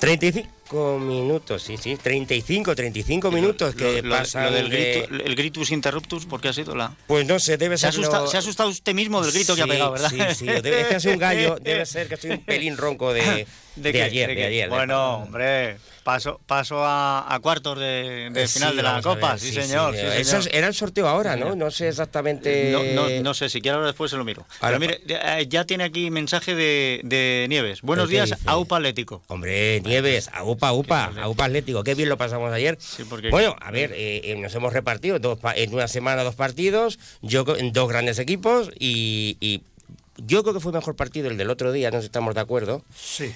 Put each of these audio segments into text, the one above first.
35 minutos, sí, sí, 35, 35 minutos que Lo- lo- pasan lo del de- grito- el gritus interruptus, ¿por qué ha sido la...? Pues no sé, debe Se ha, ser asustado, lo- se ha asustado usted mismo del grito que ha pegado, ¿verdad? Sí, sí, debe, es que soy un gallo, debe ser que soy un pelín ronco de, de, ayer, de, ayer. Bueno, hombre, paso, paso a, a cuartos de, de final de la Copa, ver, sí, señor. sí, Eso señor. era el sorteo ahora, ¿no? No sé exactamente. No, no, no sé, si quiere ahora después se lo miro. Ahora, Pero mire, eh, ya tiene aquí mensaje de, de Nieves. Buenos ¿Qué días? AUPA Atlético. Hombre, Nieves, aupa, upa, aupa Atlético, qué bien lo pasamos ayer. porque- Bueno, a ver, eh, eh, nos hemos repartido dos pa- en una semana dos partidos, yo co- en dos grandes equipos y, y yo creo que fue mejor partido el del otro día, no sé si estamos de acuerdo. Sí.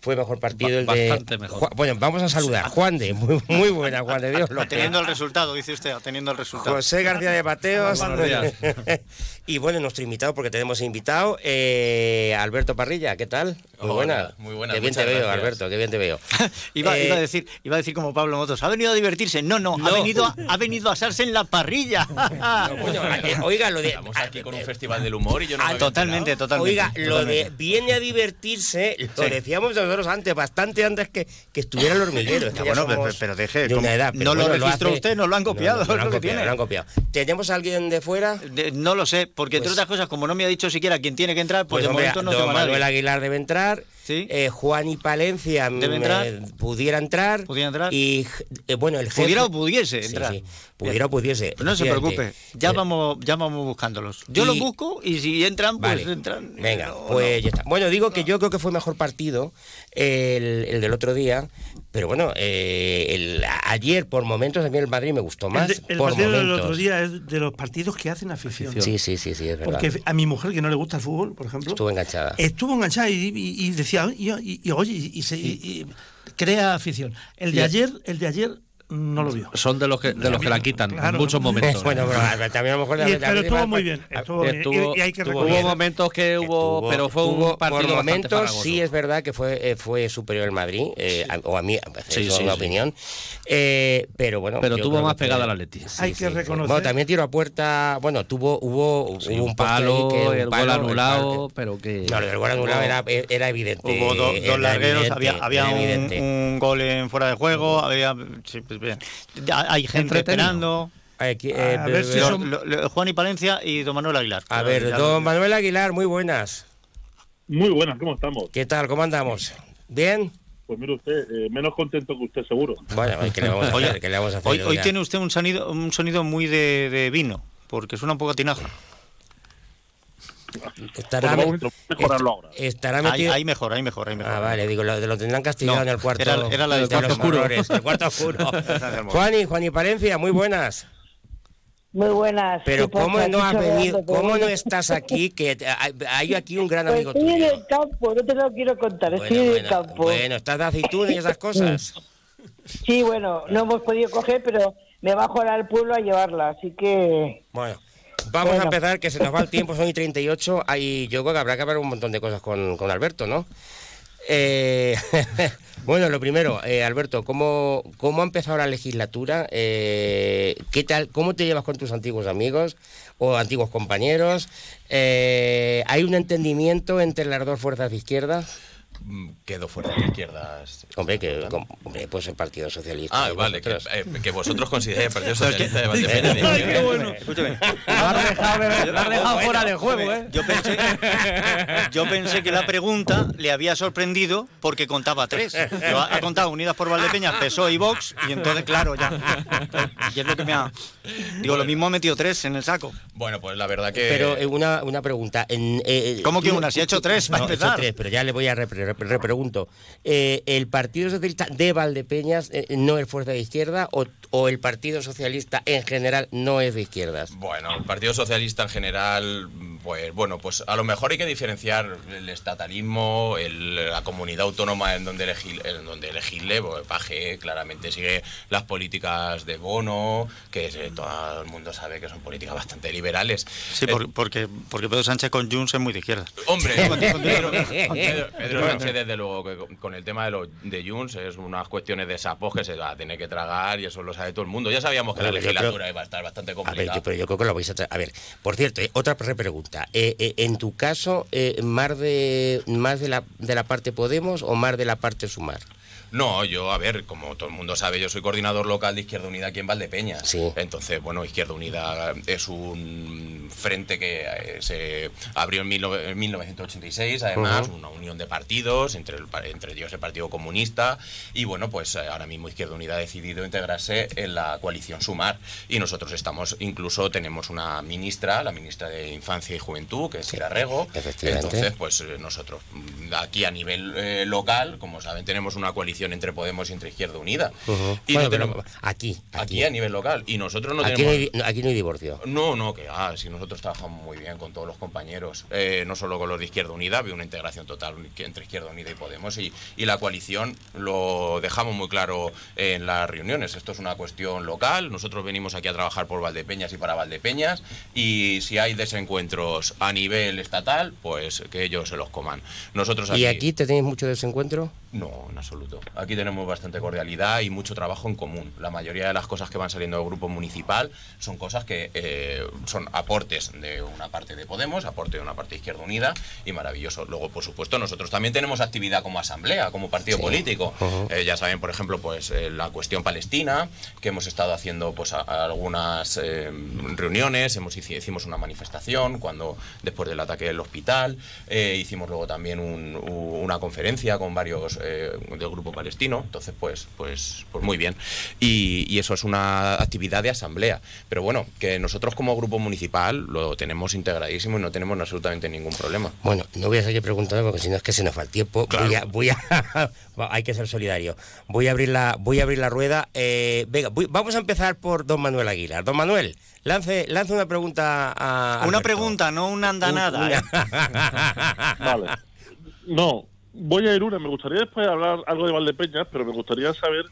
Fue mejor partido Ba- el de. bastante mejor. Juan- bueno, vamos a saludar. Juan de, muy, muy buena, Juan de Dios. López. Teniendo el resultado, dice usted, teniendo el resultado. José García de Mateos. Buenos días. y bueno, nuestro invitado, porque tenemos invitado, eh, Alberto Parrilla, ¿qué tal? Muy Hola, buena. muy buena, Qué bien te veo. Alberto, qué bien te veo. Iba, Eh, iba a decir, iba a decir como Pablo Motos, ha venido a divertirse. No, no, ha venido a, ha venido a asarse en la parrilla. Bueno, eh, oiga, lo de. Estamos aquí con un festival del humor y yo no Ah, totalmente, enterado. totalmente. Oiga, lo de viene a divertirse, lo Sí. Nosotros antes, bastante antes que, que estuviera el hormiguero. Ya, bueno, pero- pero deje. No lo registró hace- usted, nos lo han copiado, No, lo han copiado, tiene. lo han copiado. ¿Tenemos a alguien de fuera? De- no lo sé, porque entre Pues- otras cosas, como no me ha dicho siquiera quién tiene que entrar, pues, Pues, de hombre, momento no don Manuel nadie. Aguilar debe entrar. Sí. eh, Juan y Palencia entrar. eh, pudiera entrar. Pudiera entrar. Y eh, bueno, el jefe. Pudiera o pudiese entrar. sí, pudiera o pudiese. Pero no se preocupe, ya Eh, vamos, ya vamos buscándolos. Yo y- los busco y si entran, pues Vale. entran. Venga, No, pues no. ya está. Bueno, digo que yo creo que fue mejor partido el, el del otro día, pero bueno, eh, el- ayer por momentos a mí el Madrid me gustó más. El, de- el por partido del otro día es de los partidos que hacen afición. Sí, sí, sí, sí, es verdad. Porque a mi mujer, que no le gusta el fútbol, por ejemplo, Estuvo enganchada. estuvo enganchada y, y- y decía, y, y- y oye, y, se- y- y crea afición. El de ayer, el de ayer no lo vio. Son de los que, de los que la quitan Claro. en muchos momentos. bueno, pero también a lo mejor... Y- la- la pero estuvo muy bien. Estuvo bien. Estuvo- y, y hay que hubo momentos que hubo, Estuvo- pero fue estuvo- un partido por momentos sí es verdad que fue eh, fue superior el Madrid eh, a- o a mí Sí, es sí, una sí. opinión Eh, pero bueno Pero tuvo más pegada al Atleti. Hay que reconocer- bueno también tiró a puerta bueno tuvo hubo, Sí, hubo un palo, que- un el palo, gol el anulado, pero que... no, lo del gol anulado era, era evidente. Hubo dos largueros, había, un, gol en fuera de juego, había. Pues bien. Hay gente esperando. Aquí, eh, A ver si lo- son- Lo- lo- Juan y Palencia y don Manuel Aguilar. a ver, Ya- don Manuel Aguilar, muy buenas. Muy buenas, ¿cómo estamos? ¿Qué tal? ¿Cómo andamos? ¿Bien? Pues mire usted, eh, menos contento que usted seguro. Bueno, ¿qué le vamos a Oye, hacer? ¿Qué le vamos a hacer? Hoy, tiene usted un sonido, un sonido muy de, de vino, porque suena un poco a tinaja. Estará, vamos mejorarlo ahora. estará Ahí, metido... ahí mejor, ahí mejor, ahí mejor. Ah, vale, digo, lo, lo tendrán castigado No, en el cuarto. era- era la del de cuarto los oscuro. horrores, el cuarto oscuro. del Juan y Juan y Palencia, muy buenas. Muy buenas. Pero ¿Qué pasa? ¿cómo no has venido, cómo no estás aquí? Que te- hay, hay aquí un gran Pues amigo estoy en tuyo. el campo, no te lo quiero contar, Bueno, estoy en el bueno, campo. bueno, estás de aceituna y esas cosas. Sí, bueno, no hemos podido coger, pero me bajo ahora al pueblo a llevarla, así que... Bueno, vamos a empezar, que se nos va el tiempo, son y 38. Hay, yo creo que habrá que hablar un montón de cosas con, con Alberto, ¿no? Eh, bueno, lo primero, eh, Alberto, ¿cómo, ¿cómo ha empezado la legislatura? Eh, ¿qué tal, ¿Cómo te llevas con tus antiguos amigos o antiguos compañeros? Eh, ¿Hay un entendimiento entre las dos fuerzas de izquierda? Quedo fuera de izquierdas. Hombre, que hombre, pues el Partido Socialista. Ah, vale, que, vosotros. eh, que vosotros consideréis el Partido Socialista de izquierda. bueno. Escúchame. Lo has dejado, lo has dejado fuera del juego, ¿eh? Yo pensé, yo pensé que la pregunta le había sorprendido porque contaba tres. Lo ha, ha contado Unidas por Valdepeñas, PSOE y Vox, y entonces, claro, ya. Y es lo que me ha. Digo, lo mismo ha metido tres en el saco. Bueno, pues la verdad que. Pero eh, una, una pregunta. en, eh, ¿Cómo que una? Si ha hecho tres, para No, he hecho empezar. tres, pero ya le voy a repre- repre- repregunto. Eh, ¿El Partido Socialista de Valdepeñas eh, no es fuerza de izquierda o, o el Partido Socialista en general no es de izquierdas? Bueno, el Partido Socialista en general, pues bueno, pues a lo mejor hay que diferenciar el estatalismo, el- la comunidad autónoma en donde elegir, en donde elegirle, pues Paje claramente sigue las políticas de bono, que eh, todo el mundo sabe que son políticas bastante liberales. Sí, Eh, por- porque, porque Pedro Sánchez con Junts es muy de izquierda. Hombre, Pedro, Pedro- Pedro- Sánchez, desde luego, que con- el tema de, los de Junts, es unas cuestiones de sapos que se va a tener que tragar y eso lo sabe todo el mundo. Ya sabíamos que la yo legislatura creo- iba a estar bastante A ver, complicada. yo- pero yo creo que lo vais a. A ver, por cierto, eh, otra pregunta. Eh, eh, en tu caso, ¿más de más de la, de la parte Podemos o más de la parte Sumar? No, yo, a ver, como todo el mundo sabe, yo soy coordinador local de Izquierda Unida aquí en Valdepeñas. Sí. Entonces, bueno, Izquierda Unida es un frente que eh, se abrió en, mil nove- en 1986, además, una unión de partidos, entre, el entre ellos el Partido Comunista, y bueno, pues eh, ahora mismo Izquierda Unida ha decidido integrarse en la coalición Sumar, y nosotros estamos, incluso tenemos una ministra, la ministra de Infancia y Juventud, que es Sira Rego, efectivamente. entonces, pues eh, nosotros mm, aquí a nivel eh, local, como saben, tenemos una coalición entre Podemos y entre Izquierda Unida. Y Bueno, no pero tenemos- aquí, aquí a nivel local. Y nosotros no aquí, no tenemos... hay, no- aquí no hay divorcio. No, no, que ah, si nosotros trabajamos muy bien con todos los compañeros, eh, no solo con los de Izquierda Unida, había una integración total entre Izquierda Unida y Podemos y, y la coalición lo dejamos muy claro en las reuniones. Esto es una cuestión local, nosotros venimos aquí a trabajar por Valdepeñas y para Valdepeñas y si hay desencuentros a nivel estatal, pues que ellos se los coman. Nosotros ¿Y aquí te tenéis mucho desencuentro? no, en absoluto. Aquí tenemos bastante cordialidad y mucho trabajo en común. La mayoría de las cosas que van saliendo del grupo municipal son cosas que eh, son aportes de una parte de Podemos, aporte de una parte de Izquierda Unida y maravilloso. Luego, por supuesto, nosotros también tenemos actividad como asamblea, como partido político. Eh, ya saben, por ejemplo, pues eh, la cuestión palestina, que hemos estado haciendo pues a- a algunas reuniones, hemos hici- hicimos una manifestación cuando después del ataque del hospital, hicimos luego también un- una conferencia con varios del grupo palestino, entonces pues pues pues muy bien. Y, y eso es una actividad de asamblea, pero bueno, que nosotros como grupo municipal lo tenemos integradísimo y no tenemos absolutamente ningún problema. Bueno, no voy a seguir preguntando porque si no es que se nos va el tiempo. Claro. Voy a, voy a- va, hay que ser solidario. Voy a abrir la, voy a abrir la rueda. Eh, venga, voy- vamos a empezar por don Manuel Aguilar. Don Manuel, lance, lance una pregunta a. Una pregunta, no una andanada. Un- ¿eh? Vale. No, voy a ir una. Me gustaría después hablar algo de Valdepeñas, pero me gustaría saber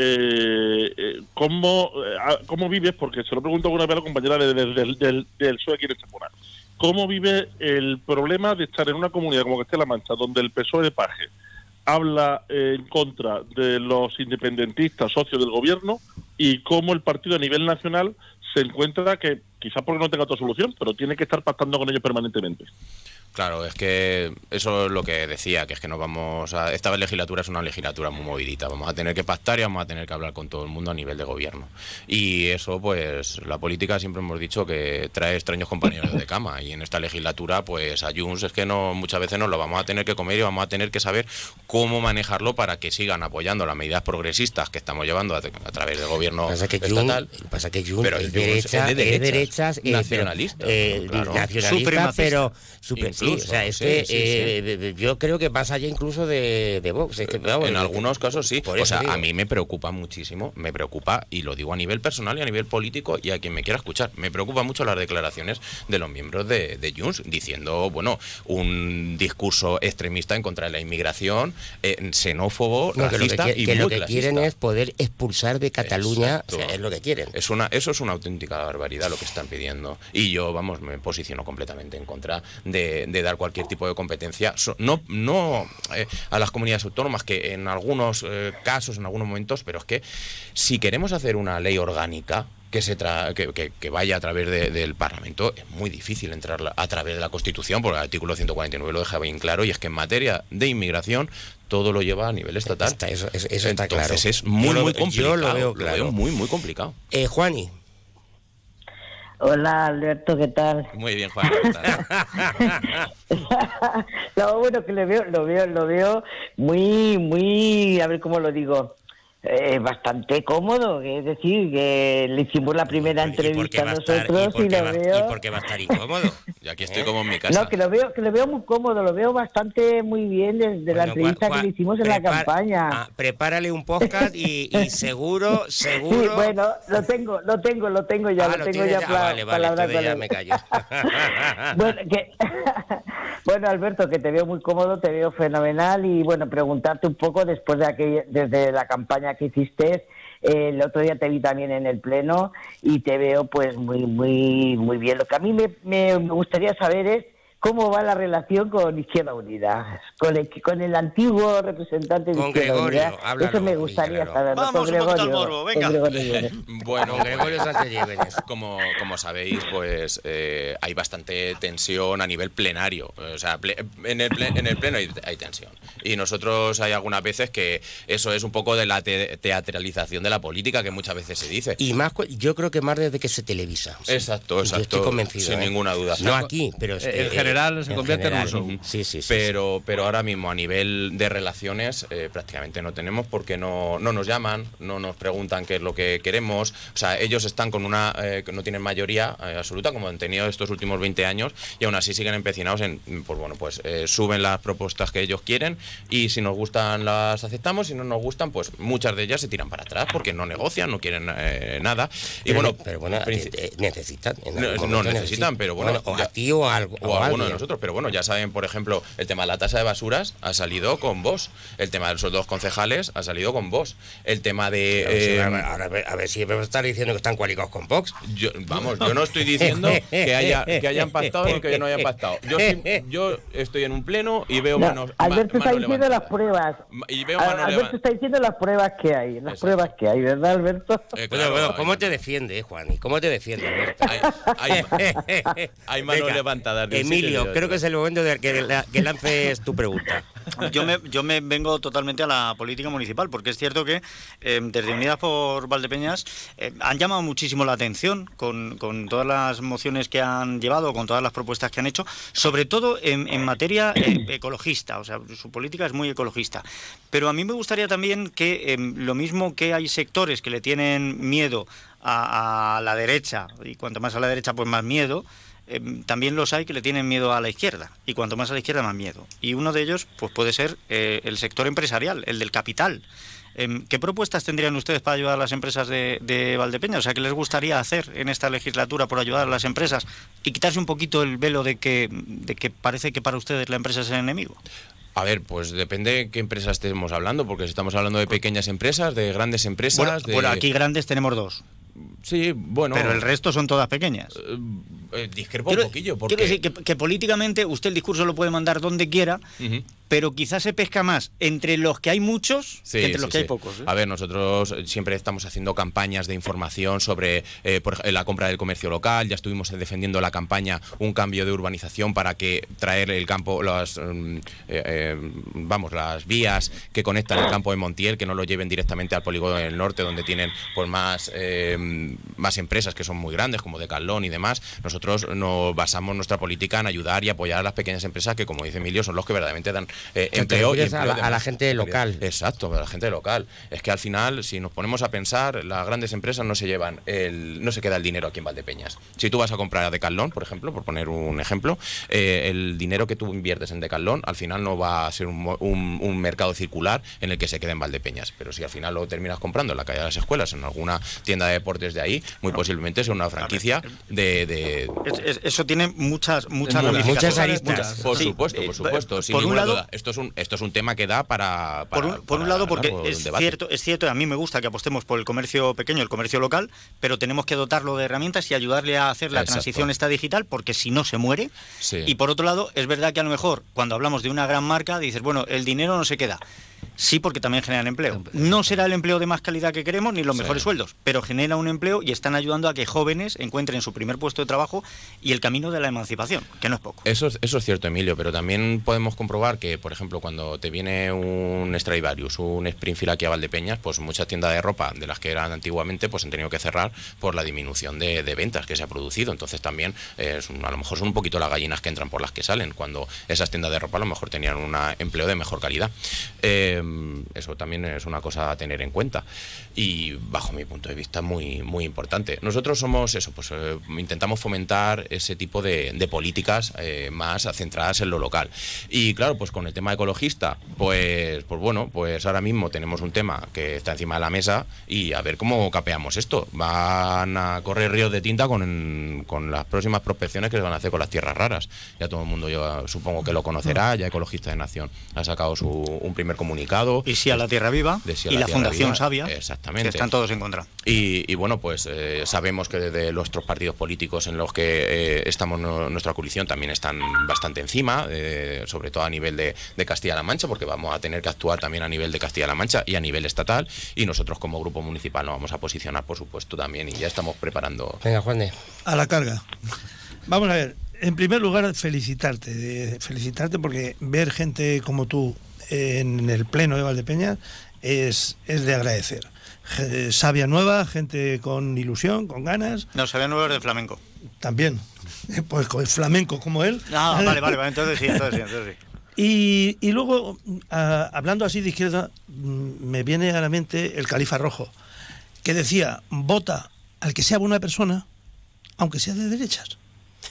eh, eh, cómo, eh, cómo vives, porque se lo pregunto alguna vez a la compañera de- de- del, del, del aquí en Estepona. ¿Cómo vive el problema de estar en una comunidad como Castilla-La Mancha, donde el PSOE de Paje habla eh, en contra de los independentistas socios del gobierno y cómo el partido a nivel nacional se encuentra que, quizás porque no tenga otra solución, pero tiene que estar pactando con ellos permanentemente? Claro, es que eso es lo que decía, que es que nos vamos a... Esta legislatura es una legislatura muy movidita, vamos a tener que pactar y vamos a tener que hablar con todo el mundo a nivel de gobierno. Y eso, pues, la política siempre hemos dicho que trae extraños compañeros de cama y en esta legislatura, pues, a Junts es que no muchas veces nos lo vamos a tener que comer y vamos a tener que saber cómo manejarlo para que sigan apoyando las medidas progresistas que estamos llevando a, a través del gobierno Pasa que Jun, estatal. pasa que Jun Pero es, derecha, es de es derechas, eh, nacionalista, eh, claro. nacionalista, pero super- sí, o Incluso, sea, es sí, que sí, eh, yo creo que pasa allá incluso de, de Vox. es que, vamos, en algunos casos sí. por O sea, digo. a mí me preocupa muchísimo, me preocupa, y lo digo a nivel personal y a nivel político y a quien me quiera escuchar, me preocupa mucho las declaraciones de los miembros de, de Junts diciendo, bueno, un discurso extremista en contra de la inmigración, eh, xenófobo, No, que lo que, racista y que muy lo que clasista. quieren es poder expulsar de Cataluña, Exacto. o sea, es lo que quieren. Es una, eso es una auténtica barbaridad lo que están pidiendo. Y yo, vamos, me posiciono completamente en contra de, de dar cualquier tipo de competencia, so- no, no eh, a las comunidades autónomas, que en algunos eh, casos, en algunos momentos, pero es que si queremos hacer una ley orgánica, que, se tra- que, que- que vaya a través de- del Parlamento, es muy difícil entrar a través de la Constitución, porque el artículo 149 lo deja bien claro, y es que en materia de inmigración todo lo lleva a nivel estatal. Está- eso- está claro. Es Yo muy, lo- muy yo complicado. lo veo claro. muy, muy complicado. Eh, Juani, Hola, Alberto, ¿qué tal? Muy bien, Juan. ¿qué tal? no, bueno, que lo veo, lo veo, lo veo muy, muy, a ver cómo lo digo, eh, bastante cómodo. Es decir, que le hicimos la primera ¿y por qué entrevista a estar- nosotros y, lo va- veo. y por qué va a estar incómodo? Y aquí estoy como en mi casa. No, que lo veo, que lo veo muy cómodo, lo veo bastante muy bien desde la entrevista Juan- que le hicimos en la campaña. ah, prepárale un podcast y, y seguro, Sí, seguro. bueno, lo tengo, lo tengo, lo tengo ya, Ah, lo tengo ya ya. para Ah, vale, vale, hablar entonces con ya él. me callo. bueno, que- bueno, Alberto, que te veo muy cómodo, te veo fenomenal y bueno, preguntarte un poco después de desde la campaña que hiciste, eh, el otro día te vi también en el pleno y te veo pues muy, muy, muy bien. Lo que a mí me, me- me gustaría saber es cómo va la relación con Izquierda Unida, con el, con el antiguo representante de Con Izquierda Gregorio, Unida. háblalo, Eso me gustaría saberlo. Vamos, con un Gregorio, morbo, venga. Gregorio. Bueno, Gregorio Sánchez Llévenes. como, como sabéis, pues eh, hay bastante tensión a nivel plenario. O sea, ple- en, el ple- en el pleno hay, hay tensión. Y nosotros hay algunas veces que eso es un poco de la te- teatralización de la política que muchas veces se dice. Y más, yo creo que más desde que se televisa. Exacto, Yo exacto. estoy convencido. Sin ¿eh? ninguna duda. No aquí, pero... Eh, en general se convierte en un show. Sí, sí, sí. pero, pero ahora mismo a nivel de relaciones eh, prácticamente no tenemos porque no, no nos llaman, no nos preguntan qué es lo que queremos. O sea, ellos están con una eh, que no tienen mayoría eh, absoluta como han tenido estos últimos 20 años y aún así siguen empecinados en, pues bueno, pues eh, suben las propuestas que ellos quieren y si nos gustan las aceptamos, si no nos gustan, pues muchas de ellas se tiran para atrás porque no negocian, no quieren nada. Y Pero, bueno, pero bueno, necesitan. en no, necesitan, pero bueno. o ya- a ti o a algo. o a alguno de nosotros, pero bueno, ya saben, por ejemplo, el tema de la tasa de basuras ha salido con vos, el tema de los dos concejales ha salido con vos, el tema de... Eh, a, ver, ahora, a ver- a ver si me estar diciendo que están cualicados con Vox. yo- vamos, yo no estoy diciendo que, haya, que hayan pactado ni que no hayan pactado. Yo, sí- yo estoy en un pleno y veo No, manos... ma- Alberto está diciendo las pruebas. Y veo Alberto está diciendo las pruebas que hay, las Exacto. pruebas que hay, ¿verdad, Alberto? Eh, Bueno, claro, bueno, hay- ¿cómo te defiende, Juan? ¿Y cómo te defiende, Alberto? hay, hay- hay manos Venga, levantadas. y Emilio, creo que es el momento de que, la- que lances tu pregunta. Yo me, yo me vengo totalmente a la política municipal, porque es cierto que eh, desde Unidas por Valdepeñas eh, han llamado muchísimo la atención con, con todas las mociones que han llevado, con todas las propuestas que han hecho, sobre todo en, en materia eh, ecologista, o sea, su política es muy ecologista. Pero a mí me gustaría también que lo mismo que hay sectores que le tienen miedo a, a la derecha, y cuanto más a la derecha, pues más miedo, eh, también los hay que le tienen miedo a la izquierda y cuanto más a la izquierda más miedo y uno de ellos pues puede ser eh, el sector empresarial el del capital Em, ¿Qué propuestas tendrían ustedes para ayudar a las empresas de, de Valdepeña? O sea, ¿qué les gustaría hacer en esta legislatura por ayudar a las empresas y quitarse un poquito el velo de que, de que parece que para ustedes la empresa es el enemigo? A ver, pues depende qué empresa estemos hablando, porque si estamos hablando de pequeñas empresas, de grandes empresas... Bueno, de... bueno, aquí grandes tenemos dos, Sí, bueno... pero el resto son todas pequeñas. eh, eh, discrepo Quiero- un poquillo, porque... Quiero decir que, que políticamente usted el discurso lo puede mandar donde quiera, Ujú. Pero quizás se pesca más entre los que hay muchos Sí, que entre sí, los que sí. hay pocos. ¿eh? A ver, nosotros siempre estamos haciendo campañas de información sobre eh, por la compra del comercio local. Ya estuvimos defendiendo la campaña un cambio de urbanización para que traer el campo, las, mm, eh, eh, vamos, las vías que conectan el campo de Montiel, que no lo lleven directamente al polígono del norte, donde tienen pues más eh, más empresas que son muy grandes, como Decathlon y demás. Nosotros nos basamos nuestra política en ayudar y apoyar a las pequeñas empresas que, como dice Emilio, son los que verdaderamente dan eh, empleo y a empleo la- a la gente local. Exacto, a la gente local. Es que al final, si nos ponemos a pensar, las grandes empresas no se llevan, el, no se queda el dinero aquí en Valdepeñas. Si tú vas a comprar a Decathlon, por ejemplo, por poner un ejemplo, eh, el dinero que tú inviertes en Decathlon, al final no va a ser un, mo- un- un mercado circular en el que se quede en Valdepeñas. Pero si al final lo terminas comprando en la calle de las escuelas, en alguna tienda de deportes de ahí, muy posiblemente sea una franquicia de... de- Es- es- eso tiene muchas muchas Muchas aristas. por Sí, supuesto, eh, por supuesto, sin por un lado, duda. Esto es un esto es un tema que da para, por un, por un lado, porque largo es cierto, es cierto, a mí me gusta que apostemos por el comercio pequeño, el comercio local, pero tenemos que dotarlo de herramientas y ayudarle a hacer la Exacto. transición esta digital, porque si no se muere. Sí. Y por otro lado, es verdad que a lo mejor cuando hablamos de una gran marca, dices, bueno, el dinero no se queda. Sí, porque también generan empleo. No será el empleo de más calidad que queremos ni los Sí. mejores sueldos, pero genera un empleo y están ayudando a que jóvenes encuentren su primer puesto de trabajo y el camino de la emancipación, que no es poco. Eso, es- eso es cierto, Emilio, pero también podemos comprobar que, por ejemplo, cuando te viene un Stradivarius, un Springfield aquí a Valdepeñas, pues muchas tiendas de ropa de las que eran antiguamente, pues han tenido que cerrar por la disminución de, de ventas que se ha producido. Entonces también, eh, a lo mejor son un poquito las gallinas que entran por las que salen, cuando esas tiendas de ropa a lo mejor tenían un empleo de mejor calidad. Eh, eso también es una cosa a tener en cuenta y bajo mi punto de vista muy muy importante. Nosotros somos eso, pues eh, intentamos fomentar ese tipo de, de políticas eh, más centradas en lo local. Y claro, pues con el tema ecologista, pues pues bueno, pues ahora mismo tenemos un tema que está encima de la mesa y a ver cómo capeamos esto. Van a correr ríos de tinta con, con las próximas prospecciones que se van a hacer con las tierras raras. Ya todo el mundo yo supongo que lo conocerá, ya Ecologista de Nación ha sacado su, un primer comunicado. Y sí a la Tierra Viva De Sí a y la Fundación Viva, Sabia, exactamente. que están todos en contra. Y, y bueno, pues eh, sabemos que de nuestros partidos políticos en los que eh, estamos nuestra coalición también están bastante encima, eh, sobre todo a nivel de, Castilla-La Mancha, porque vamos a tener que actuar también a nivel de Castilla-La Mancha y a nivel estatal, y nosotros como grupo municipal nos vamos a posicionar, por supuesto, también, y ya estamos preparando. Venga, Juan de. A la carga. Vamos a ver, en primer lugar, felicitarte, felicitarte porque ver gente como tú en el pleno de Valdepeñas es, es de agradecer. Sabia nueva, gente con ilusión, con ganas. No, Sabia nueva es de flamenco. También. Pues con el flamenco como él. Ah, vale, vale, vale, entonces sí, entonces sí, entonces sí. Y, y luego, hablando así de izquierda, mm, me viene a la mente el califa rojo, que decía, vota al que sea buena persona, aunque sea de derechas.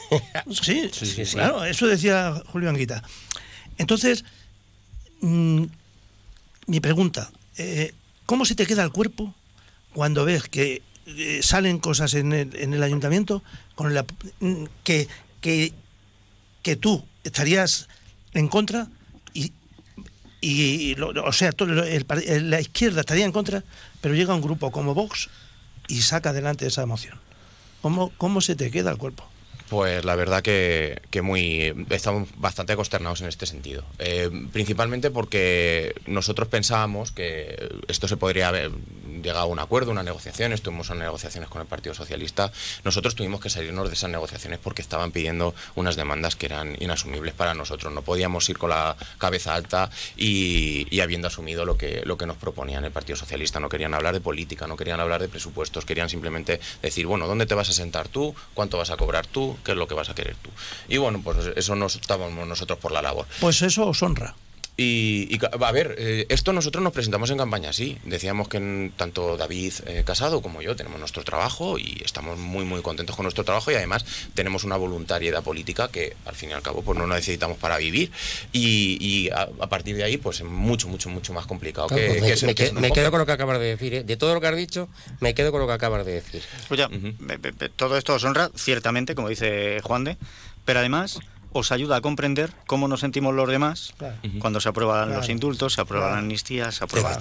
sí, sí, sí, claro, eso decía Julio Anguita. Entonces, mm, mi pregunta, eh, ¿cómo se te queda el cuerpo cuando ves que eh, salen cosas en el, en el ayuntamiento con la, mm, que, que, que, tú estarías en contra y, y o sea, todo el, la izquierda estaría en contra, pero llega un grupo como Vox y saca adelante esa moción? ¿Cómo, cómo se te queda el cuerpo? Pues la verdad que, muy estamos bastante consternados en este sentido. Eh, principalmente porque nosotros pensábamos que esto se podría haber llegado a un acuerdo, una negociación, estuvimos en negociaciones con el Partido Socialista. Nosotros tuvimos que salirnos de esas negociaciones porque estaban pidiendo unas demandas que eran inasumibles para nosotros. No podíamos ir con la cabeza alta y, habiendo asumido lo que, lo que nos proponían el Partido Socialista. No querían hablar de política, no querían hablar de presupuestos, querían simplemente decir, bueno, ¿dónde te vas a sentar tú? ¿Cuánto vas a cobrar tú? qué es lo que vas a querer tú. Y bueno, pues eso nos estábamos nosotros por la labor. Pues eso os honra. Y, a ver, eh, esto nosotros nos presentamos en campaña, sí. Decíamos que tanto David eh, Casado como yo tenemos nuestro trabajo y estamos muy, muy contentos con nuestro trabajo y además tenemos una voluntariedad política que al fin y al cabo pues no necesitamos para vivir y, a, partir de ahí pues es mucho, mucho, mucho más complicado que, pues me, me, quedo con lo que acabas de decir. ¿eh? De todo lo que has dicho, me quedo con lo que acabas de decir. Pues ya, todo esto os honra, ciertamente, como dice Juan de, pero además os ayuda a comprender cómo nos sentimos los demás cuando se aprueban los indultos, se aprueban las amnistías, se aprueban...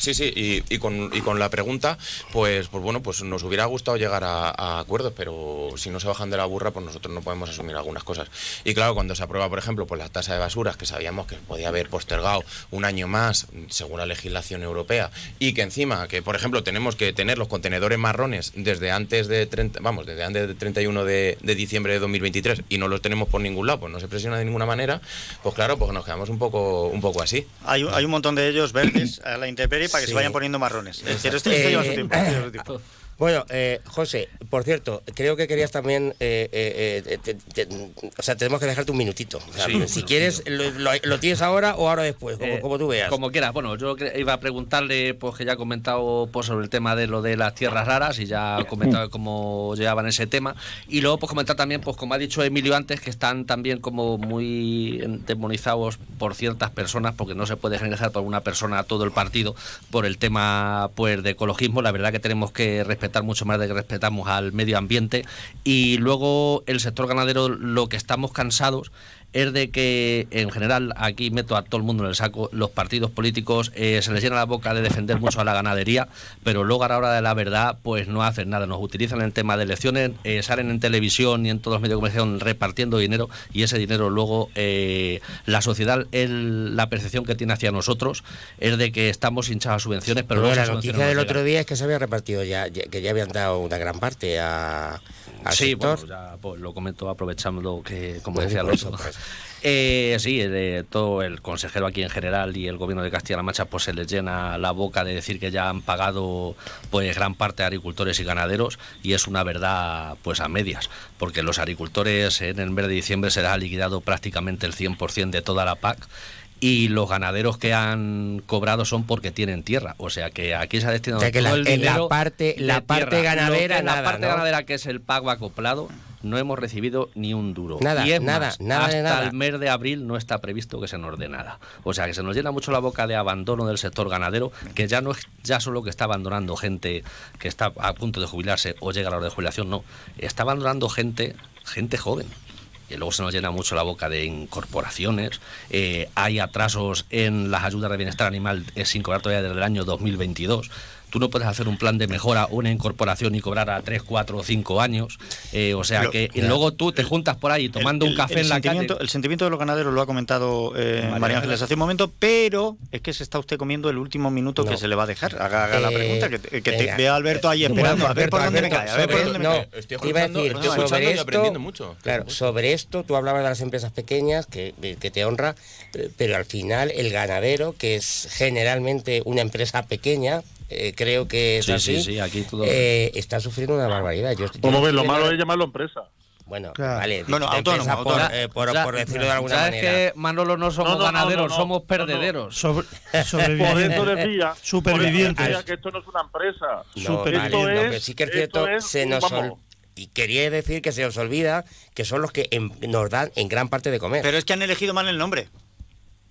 Sí, sí, y, con, y, con, la pregunta, pues, pues bueno, pues nos hubiera gustado llegar a, acuerdos, pero si no se bajan de la burra, pues nosotros no podemos asumir algunas cosas. Y claro, cuando se aprueba, por ejemplo, pues la tasa de basuras, que sabíamos que podía haber postergado un año más, según la legislación europea, y que encima, que por ejemplo, tenemos que tener los contenedores marrones desde antes de 30, vamos, desde antes de 31 de, de diciembre de 2023 y no los tenemos por ningún lado, pues no se presiona de ninguna manera, pues claro, pues nos quedamos un poco, un poco así. Hay, hay un montón de ellos verdes a la intemperie para que se vayan poniendo marrones. esto lleva su tiempo. Bueno, eh, José, por cierto, creo que querías también, eh, eh, o sea, tenemos que dejarte un minutito. Si quieres, lo, tienes ahora o ahora después, como, tú veas. Como quieras. Bueno, yo iba a preguntarle, pues que ya ha comentado pues, sobre el tema de lo de las tierras raras y ya ha comentado cómo llevaban ese tema. Y luego, pues comentar también, pues como ha dicho Emilio antes, que están también como muy demonizados por ciertas personas, porque no se puede generalizar por una persona a todo el partido por el tema pues de ecologismo. La verdad que tenemos que respetar mucho más de que respetamos al medio ambiente. Y luego el sector ganadero, lo que estamos cansados es de que en general aquí meto a todo el mundo en el saco. Los partidos políticos eh, se les llena la boca de defender mucho a la ganadería pero luego a la hora de la verdad pues no hacen nada. Nos utilizan en el tema de elecciones eh, salen en televisión y en todos los medios de comunicación repartiendo dinero y ese dinero luego eh, la sociedad la percepción que tiene hacia nosotros es de que estamos hinchados a subvenciones pero la noticia del otro día es que se había repartido ya que ya habían dado una gran parte a sí, bueno, ya pues, lo comento aprovechando que, como decía Alonso. Eh, sí, de todo el consejero aquí en general y el gobierno de Castilla-La Mancha pues se les llena la boca de decir que ya han pagado pues gran parte de agricultores y ganaderos y es una verdad pues a medias, porque los agricultores en el mes de diciembre se les ha liquidado prácticamente el 100% de toda la PAC y los ganaderos que han cobrado son porque tienen tierra. O sea que aquí se ha destinado todo la, el dinero la parte, la parte ganadera, la parte ganadera que es el pago acoplado, no hemos recibido ni un duro. Nada, y nada, nada, hasta el mes de abril no está previsto que se nos dé nada. O sea que se nos llena mucho la boca de abandono del sector ganadero, que ya no es ya solo que está abandonando gente que está a punto de jubilarse o llega a la hora de jubilación, no, está abandonando gente, gente joven y luego se nos llena mucho la boca de incorporaciones. Eh, hay atrasos en las ayudas de bienestar animal sin cobrar todavía desde el año 2022. Tú no puedes hacer un plan de mejora, una incorporación y cobrar a 3, 4 o 5 años. Eh, o sea que y luego tú te juntas por ahí tomando El- un café el en la calle. El sentimiento de los ganaderos lo ha comentado eh, María María Ángeles hace un momento, pero es que se está usted comiendo el último minuto que se le va a dejar. Haga, haga la Eh, pregunta, que, que te venga. vea a Alberto ahí Bueno, esperando, a ver Alberto, por dónde me Alberto, cae, a ver por dónde me no, cae. Estoy te iba a escuchando- decir, estoy escuchando sobre y esto, aprendiendo mucho. Claro, sobre esto tú hablabas de las empresas pequeñas, que, que te honra, pero al final el ganadero, que es generalmente una empresa pequeña, eh, creo que es Sí, así, sí, sí, aquí todo- eh, está sufriendo una barbaridad. Yo, yo Como ves, lo malo es llamarlo empresa. Bueno, Claro. vale, Bueno, autónomo, empresa por, autónomo. eh, por, Ya, por decirlo de alguna ¿Sabes manera. que Manolo no somos No, no, no, ganaderos, no, no, somos no, no. perdederos? Sobre, Por eso sobrevivientes. decía, Supervivientes. por eso decía que esto no es una empresa. No, Super- vale, Esto no, es- pero sí que es cierto, es se nos y quería decir que se os olvida que son los que nos dan en gran parte de comer. Pero es que han elegido mal el nombre.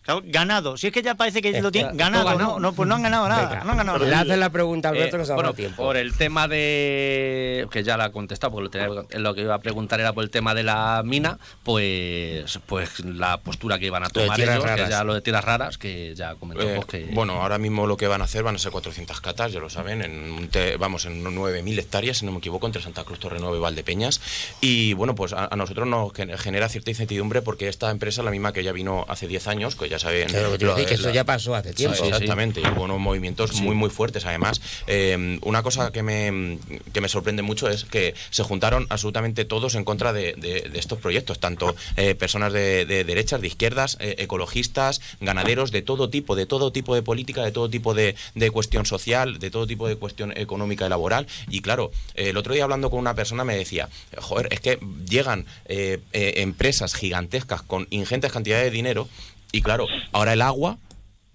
Claro, ganado. Si es que ya parece que lo tienen ganado. ganado. No, no, pues no han ganado nada. Venga, no han ganado le nada. haces la pregunta a Alberto Eh, que se bueno, ahorra tiempo. por el tema de que ya la ha contestado, porque lo, tenía- lo que iba a preguntar era por el tema de la mina, pues pues la postura que iban a tomar ellos, que raras. ya lo de tierras raras, que ya comentó Eh, pues, que Bueno, ahora mismo lo que van a hacer van a ser 400 catas, ya lo saben, en un te- vamos en 9.000 hectáreas, si no me equivoco, entre Santa Cruz, Torrenueva y Valdepeñas. Y bueno, pues a, a nosotros nos gen- genera cierta incertidumbre porque esta empresa es la misma que ya vino hace 10 años, que ya saben... Pero lo que eso ya pasó hace tiempo. Sí, exactamente, y hubo unos movimientos muy muy fuertes además. Eh, una cosa que me, que me sorprende mucho es que se juntaron absolutamente todos en contra de, de- de estos proyectos, tanto eh, personas de, de derechas, de izquierdas, eh, ecologistas, ganaderos, de todo tipo, de todo tipo de política, de todo tipo de, de cuestión social, de todo tipo de cuestión económica y laboral. Y claro, el otro día hablando con una persona me decía, joder, es que llegan empresas gigantescas con ingentes cantidades de dinero y claro, ahora el agua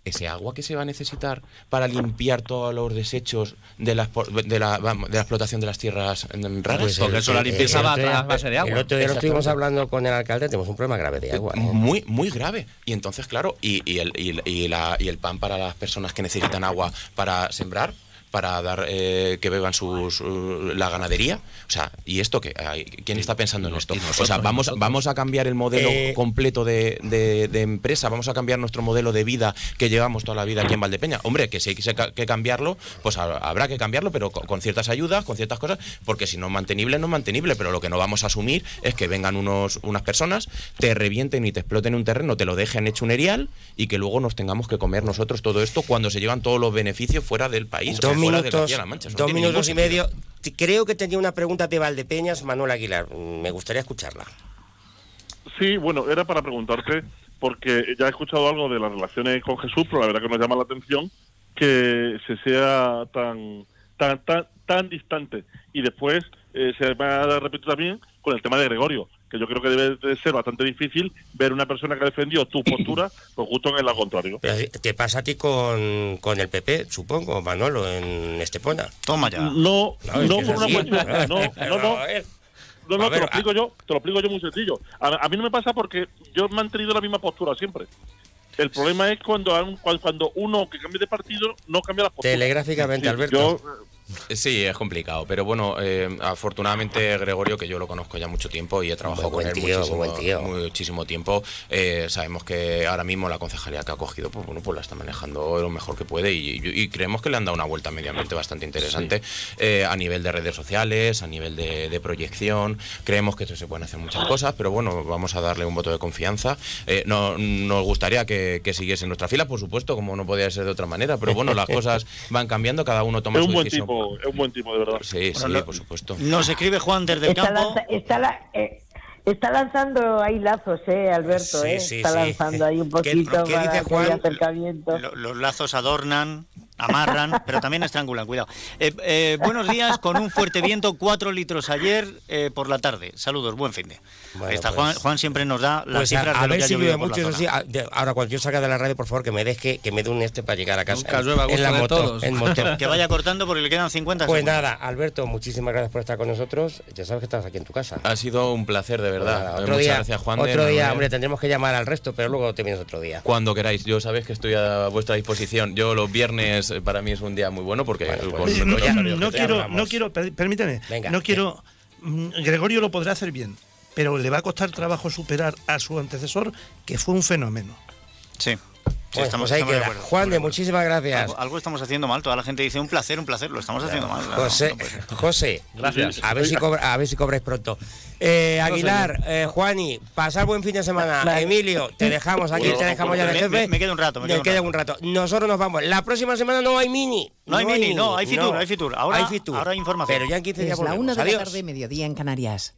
ese agua que se va a necesitar para limpiar todos los desechos de la, de la, de la explotación de las tierras mm, raras. Pues porque el- eso la limpieza el va otro a base de agua. El otro día lo estuvimos hablando con el alcalde, tenemos un problema grave de agua. ¿eh? Muy, muy grave. Y entonces, claro, y, y el, y, el- y la- y el pan para las personas que necesitan agua para sembrar, para dar eh, que beban sus uh, la ganadería. O sea, ¿y esto qué? ¿Quién está pensando en esto? O sea, vamos, vamos a cambiar el modelo Eh, completo de, de- de empresa, vamos a cambiar nuestro modelo de vida que llevamos toda la vida aquí en Valdepeña. Hombre, que si hay que cambiarlo, pues ha- habrá que cambiarlo, pero con, ciertas ayudas, con ciertas cosas, porque si no es mantenible, no es mantenible. Pero lo que no vamos a asumir es que vengan unos, unas personas, te revienten y te exploten un terreno, te lo dejen hecho un erial y que luego nos tengamos que comer nosotros todo esto cuando se llevan todos los beneficios fuera del país, de Mancha. No dos minutos y medio. Creo que tenía una pregunta de Valdepeñas, Manuel Aguilar. Mm, Me gustaría escucharla. Sí, bueno, era para preguntarte, porque ya he escuchado algo de las relaciones con Jesús, pero la verdad que nos llama la atención que se sea tan tan tan, tan distante. Y después eh, se me ha repetido también con el tema de Gregorio, que yo creo que debe de ser bastante difícil ver una persona que ha defendido tu postura, pues justo en lo contrario. Así- te pasa a ti con, con el PP, supongo, Manolo, en Estepona. Toma ya. No, No, no por una cuestión, no, no, no. No, no, te lo explico yo, te lo explico yo muy sencillo. A, a mí no me pasa porque yo he mantenido la misma postura siempre. El problema es cuando, cuando uno que cambie de partido no cambia la postura. Telegráficamente, Sí, Alberto. Yo, Sí, es complicado, pero bueno, eh, afortunadamente Gregorio, que yo lo conozco ya mucho tiempo y he trabajado Muy con él tío, muchísimo, muy buen tío. muchísimo tiempo, eh, sabemos que ahora mismo la concejalía que ha cogido, pues bueno, pues la está manejando lo mejor que puede y, y- y creemos que le han dado una vuelta ambiente bastante interesante eh, a nivel de redes sociales, a nivel de, de proyección, creemos que se pueden hacer muchas cosas, pero bueno, vamos a darle un voto de confianza. Eh, no, nos gustaría que, que siguiese en nuestra fila, por supuesto, como no podía ser de otra manera, pero bueno, las cosas van cambiando, cada uno toma es su un buen decisión. Tipo, es un buen tipo, de verdad. Sí, Bueno, sí, lo- por supuesto. Nos escribe Juan desde el campo. lanza- está, la- eh, está lanzando ahí lazos, eh, Alberto, Sí, eh. sí, está sí. lanzando ahí un ¿Qué- poquito qué para dice Juan? acercamiento. Lo- los lazos adornan, amarran, pero también estrangulan, cuidado. Eh, eh, buenos días, con un fuerte viento, cuatro litros ayer eh, por la tarde. Saludos, buen fin de. Bueno, Ahí está pues- Juan, Juan siempre nos da las Pues a, cifras a de lo ver que ha si llovido mucho, eso sí. a- de- Ahora, cuando yo salga de la radio, por favor, que me deje, que me dé un este para llegar a casa. Nunca en- a la de moto, todos. en moto. Que vaya cortando porque le quedan 50 Pues segundos. nada, Alberto, muchísimas gracias por estar con nosotros. Ya sabes que estás aquí en tu casa. Ha sido un placer, de verdad. Nada, Eh, otro Muchas día, gracias, Juan. de Otro día, hombre, tendremos que llamar al resto, pero luego te vienes otro día. Cuando queráis, yo sabéis que estoy a vuestra disposición. Yo los viernes eh, para mí es un día muy bueno porque Bueno, pues, con no, ya- quiero, hablamos. no quiero, per- permíteme, Venga. no quiero. mm, Gregorio lo podrá hacer bien, pero le va a costar trabajo superar a su antecesor, que fue un fenómeno. Sí. Estamos- pues ahí estamos de queda. acuerdo. Juan de, muchísimas gracias. Algo, algo estamos haciendo mal. Toda la gente dice un placer, un placer. Lo estamos haciendo mal. claro, José, no. José, Gracias. A ver si cobra- a ver si cobráis pronto. Eh, Aguilar, eh, Juani, pasar buen fin de semana. Emilio, te dejamos aquí, te dejamos ya de Me- jefe. me- me quedo un rato, me un queda rato. un rato. Nosotros nos vamos. La próxima semana no hay mini. No hay mini, no, hay Fitur, hay Fitur. Ahora- ahora hay información. Pero ya en 15 días Es la volvemos. una de la tarde, mediodía en Canarias.